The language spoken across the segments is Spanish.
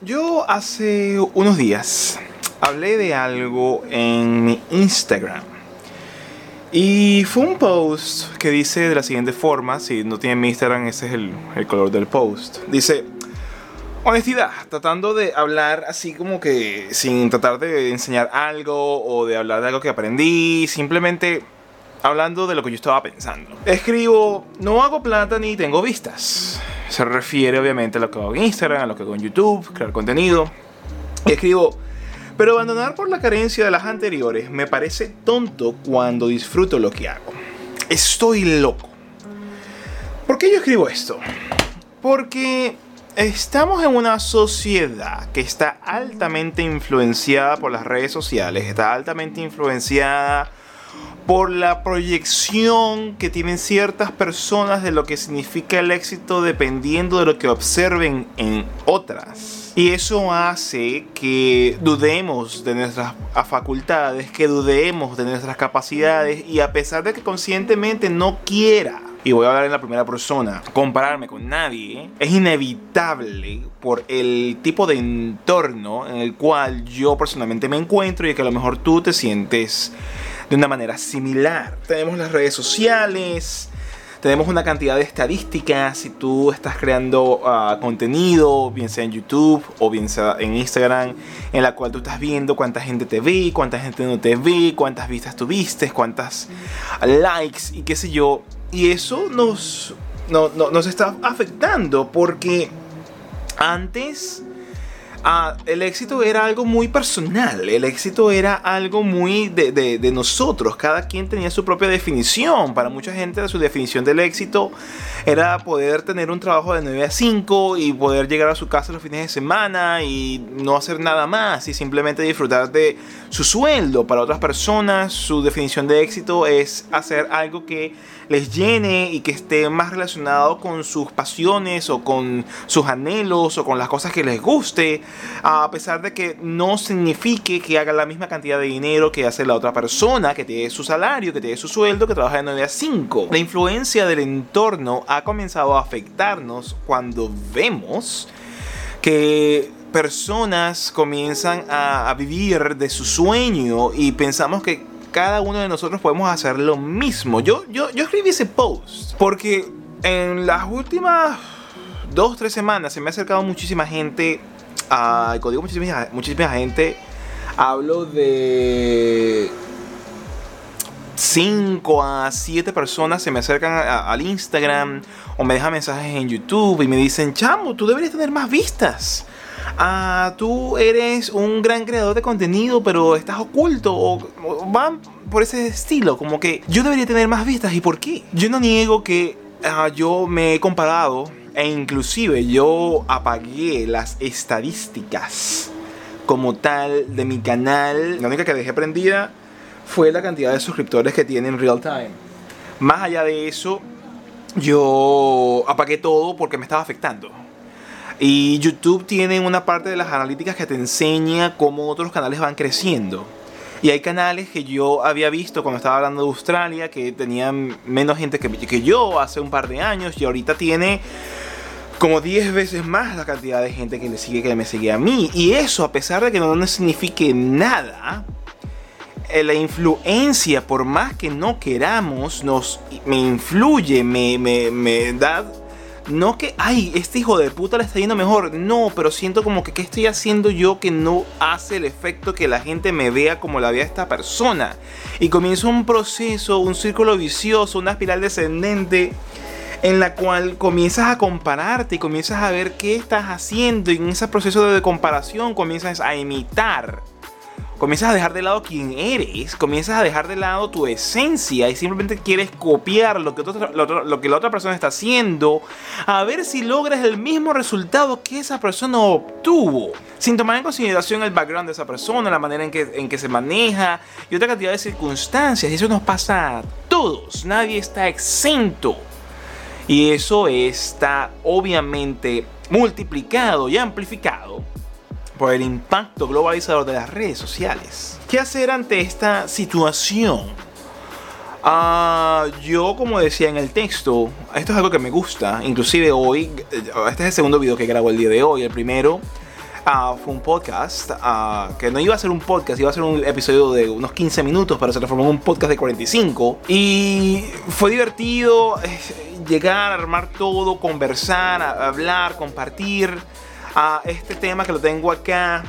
Yo hace unos días hablé de algo en mi Instagram. Y fue un post que dice de la siguiente forma, si no tienen mi Instagram, ese es el, el color del post. Dice, honestidad, tratando de hablar así como que sin tratar de enseñar algo o de hablar de algo que aprendí, simplemente hablando de lo que yo estaba pensando. Escribo, no hago plata ni tengo vistas. Se refiere obviamente a lo que hago en Instagram, a lo que hago en YouTube, crear contenido. Escribo, pero abandonar por la carencia de las anteriores me parece tonto cuando disfruto lo que hago. Estoy loco. ¿Por qué yo escribo esto? Porque estamos en una sociedad que está altamente influenciada por las redes sociales, está altamente influenciada por la proyección que tienen ciertas personas de lo que significa el éxito dependiendo de lo que observen en otras. Y eso hace que dudemos de nuestras facultades, que dudemos de nuestras capacidades y a pesar de que conscientemente no quiera y voy a hablar en la primera persona, compararme con nadie, es inevitable por el tipo de entorno en el cual yo personalmente me encuentro y que a lo mejor tú te sientes de una manera similar. Tenemos las redes sociales, tenemos una cantidad de estadísticas. Si tú estás creando ah, contenido, bien sea en YouTube o bien sea en Instagram, en la cual tú estás viendo cuánta gente te ve, cuánta gente no te ve, cuántas vistas tuviste, cuántas likes y qué sé yo. Y eso nos, nos está afectando porque antes Ah, el éxito era algo muy personal, el éxito era algo muy de, nosotros, cada quien tenía su propia definición, para mucha gente su definición del éxito era poder tener un trabajo de 9 a 5 y poder llegar a su casa los fines de semana y no hacer nada más y simplemente disfrutar de su sueldo. Para otras personas su definición de éxito es hacer algo que les llene y que esté más relacionado con sus pasiones o con sus anhelos o con las cosas que les guste, a pesar de que no signifique que haga la misma cantidad de dinero que hace la otra persona, que tiene su salario, que tiene su sueldo, que trabaja de 9 a 5. La influencia del entorno ha comenzado a afectarnos cuando vemos que personas comienzan a, vivir de su sueño y pensamos que cada uno de nosotros podemos hacer lo mismo. Yo, yo, yo escribí ese post porque en las últimas dos, tres semanas se me ha acercado muchísima gente. A, digo muchísima, muchísima gente, hablo de 5 a 7 personas se me acercan al Instagram o me dejan mensajes en YouTube y me dicen, chamo, tú deberías tener más vistas ah, tú eres un gran creador de contenido, pero estás oculto, o, van por ese estilo, como que yo debería tener más vistas, ¿y por qué? Yo no niego que ah, yo me he comparado e inclusive yo apagué las estadísticas como tal de mi canal. La única que dejé prendida fue la cantidad de suscriptores que tiene en real time. Más allá de eso, yo apagué todo porque me estaba afectando. Y YouTube tiene una parte de las analíticas que te enseña cómo otros canales van creciendo. Y hay canales que yo había visto cuando estaba hablando de Australia que tenían menos gente que, que yo hace un par de años y ahorita tiene como 10 veces más la cantidad de gente que le sigue que me sigue a mí. Y eso, a pesar de que no, signifique nada, la influencia, por más que no queramos, nos, me influye, me, me, me da no que, ay, este hijo de puta le está yendo mejor. No, pero siento como que, ¿qué estoy haciendo yo que no hace el efecto que la gente me vea como la vea esta persona? Y comienza un proceso, un círculo vicioso, una espiral descendente en la cual comienzas a compararte y comienzas a ver qué estás haciendo y en ese proceso de comparación comienzas a imitar comienzas a dejar de lado quién eres, comienzas a dejar de lado tu esencia y simplemente quieres copiar lo que, lo, que la otra persona está haciendo a ver si logras el mismo resultado que esa persona obtuvo, sin tomar en consideración el background de esa persona, la manera en que, en que se maneja y otra cantidad de circunstancias. Y eso nos pasa a todos, nadie está exento. Y eso está obviamente multiplicado y amplificado por el impacto globalizador de las redes sociales. ¿Qué hacer ante esta situación? Ah, yo, como decía en el texto, esto es algo que me gusta. Inclusive hoy, eh, este es el segundo video que grabo el día de hoy. El primero ah, fue un podcast, ah, que no iba a ser un podcast, iba a ser un episodio de unos 15 minutos, pero se transformó en un podcast de 45. Y fue divertido eh, llegar armar todo, conversar, hablar, compartir a este tema que lo tengo acá.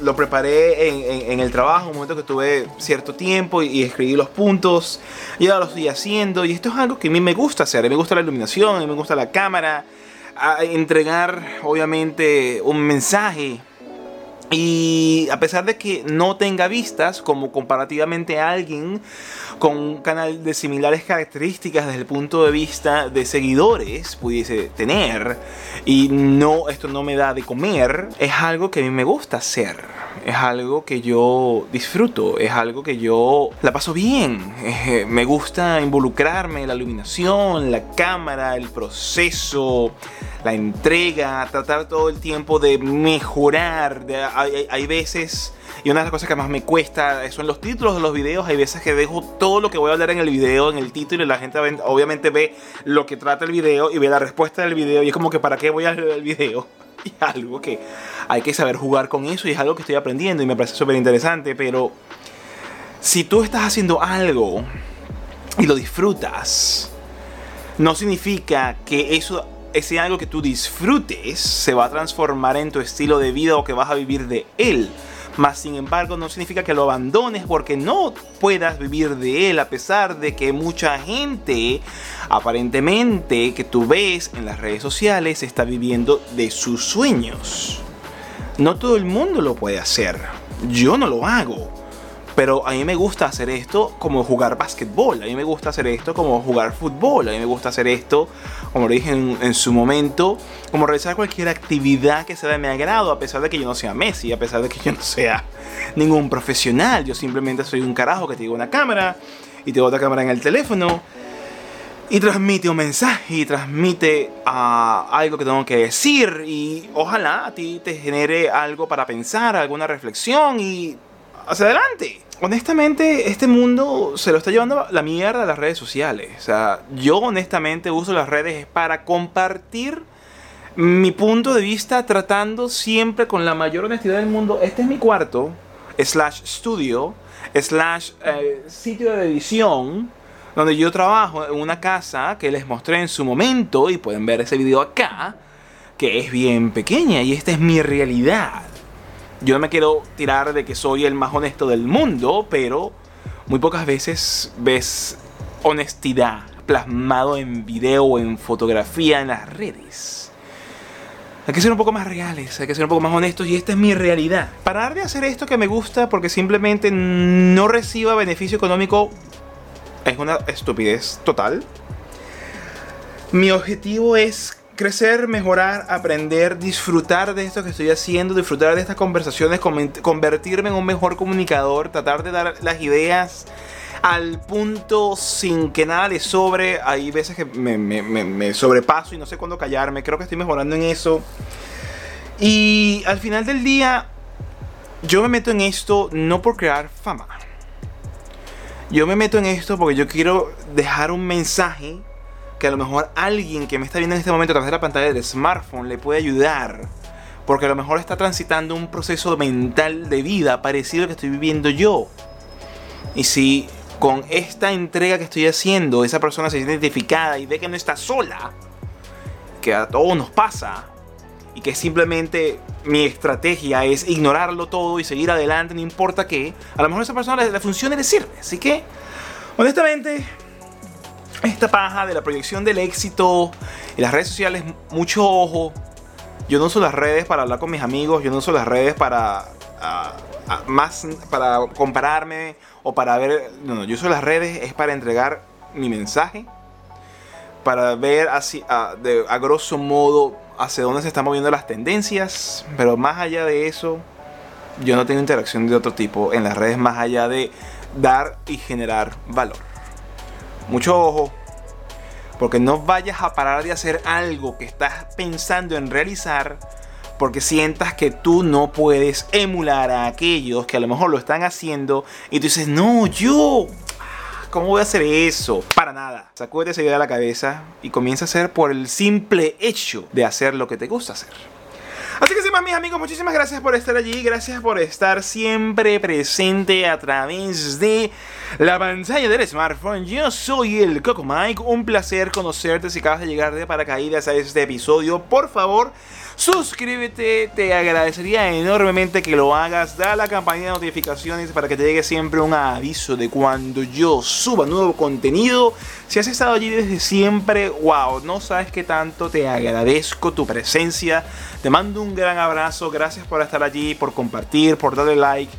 lo preparé en, el trabajo, un momento que tuve cierto tiempo y, escribí los puntos. Y ahora lo estoy haciendo. Y esto es algo que a mí me gusta hacer. A mí me gusta la iluminación, a mí me gusta la cámara. A entregar, obviamente, un mensaje y a pesar de que no tenga vistas, como comparativamente alguien con un canal de similares características desde el punto de vista de seguidores pudiese tener, y no, esto no me da de comer, es algo que a mí me gusta hacer. Es algo que yo disfruto, es algo que yo la paso bien. Eh, me gusta involucrarme en la iluminación, la cámara, el proceso, la entrega, tratar todo el tiempo de mejorar. Hay, veces, y una de las cosas que más me cuesta son los títulos de los videos. Hay veces que dejo todo lo que voy a hablar en el video, en el título, y la gente obviamente ve lo que trata el video y ve la respuesta del video. Y es como que, ¿para qué voy a ver el video? Y algo que hay que saber jugar con eso y es algo que estoy aprendiendo y me parece súper interesante. Pero si tú estás haciendo algo y lo disfrutas, no significa que eso ese algo que tú disfrutes se va a transformar en tu estilo de vida o que vas a vivir de él. Más sin embargo, no significa que lo abandones porque no puedas vivir de él, a pesar de que mucha gente, aparentemente, que tú ves en las redes sociales, está viviendo de sus sueños. No todo el mundo lo puede hacer. Yo no lo hago. Pero a mí me gusta hacer esto como jugar básquetbol, a mí me gusta hacer esto como jugar fútbol, a mí me gusta hacer esto, como lo dije en, su momento, como realizar cualquier actividad que sea de mi agrado, a pesar de que yo no sea Messi, a pesar de que yo no sea ningún profesional, yo simplemente soy un carajo que tengo una cámara y tengo otra cámara en el teléfono y transmite un mensaje y transmite ah, algo que tengo que decir y ojalá a ti te genere algo para pensar, alguna reflexión y hacia adelante. Honestamente, este mundo se lo está llevando la mierda a las redes sociales. O sea, yo honestamente uso las redes para compartir mi punto de vista tratando siempre con la mayor honestidad del mundo. Este es mi cuarto, slash studio, slash eh, sitio de edición, donde yo trabajo en una casa que les mostré en su momento y pueden ver ese video acá, que es bien pequeña y esta es mi realidad. Yo no me quiero tirar de que soy el más honesto del mundo, pero muy pocas veces ves honestidad plasmado en video en fotografía en las redes. Hay que ser un poco más reales, hay que ser un poco más honestos y esta es mi realidad. Parar de hacer esto que me gusta porque simplemente no reciba beneficio económico es una estupidez total. Mi objetivo es crecer, mejorar, aprender, disfrutar de esto que estoy haciendo, disfrutar de estas conversaciones, convertirme en un mejor comunicador, tratar de dar las ideas al punto sin que nada le sobre. Hay veces que me, sobrepaso y no sé cuándo callarme. Creo que estoy mejorando en eso. Y al final del día, yo me meto en esto no por crear fama. Yo me meto en esto porque yo quiero dejar un mensaje que a lo mejor alguien que me está viendo en este momento a través de la pantalla del smartphone le puede ayudar. Porque a lo mejor está transitando un proceso mental de vida parecido al que estoy viviendo yo. Y si con esta entrega que estoy haciendo, esa persona se siente identificada y ve que no está sola, que a todos nos pasa, y que simplemente mi estrategia es ignorarlo todo y seguir adelante, no importa qué, a lo mejor esa persona le, funciona y le sirve. Así que, honestamente, esta paja de la proyección del éxito y las redes sociales, mucho ojo. Yo no uso las redes para hablar con mis amigos, yo no uso las redes para más para compararme o para ver, no, no, yo uso las redes es para entregar mi mensaje, para ver así a, de, a grosso modo hacia dónde se están moviendo las tendencias, pero más allá de eso, yo no tengo interacción de otro tipo en las redes más allá de dar y generar valor. Mucho ojo, porque no vayas a parar de hacer algo que estás pensando en realizar porque sientas que tú no puedes emular a aquellos que a lo mejor lo están haciendo y tú dices, no, yo, ¿cómo voy a hacer eso? Para nada. Sacúdete esa idea de la cabeza y comienza a hacer por el simple hecho de hacer lo que te gusta hacer. Así que más, mis amigos, muchísimas gracias por estar allí. Gracias por estar siempre presente a través de la pantalla del smartphone. Yo soy el Coco Mike. Un placer conocerte si acabas de llegar de paracaídas a este episodio. Por favor, suscríbete. Te agradecería enormemente que lo hagas. Da la campanita de notificaciones para que te llegue siempre un aviso de cuando yo suba nuevo contenido. Si has estado allí desde siempre, wow, no sabes qué tanto te agradezco tu presencia. Te mando un gran abrazo. Gracias por estar allí, por compartir, por darle like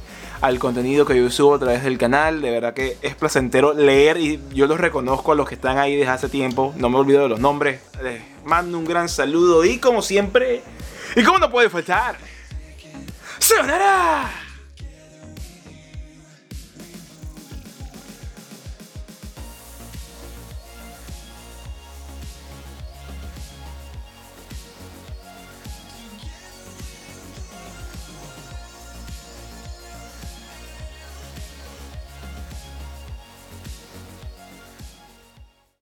al contenido que yo subo a través del canal. De verdad que es placentero leer y yo los reconozco a los que están ahí desde hace tiempo. No me olvido de los nombres. Les mando un gran saludo y como siempre, y como no puede faltar, ¡Sonará!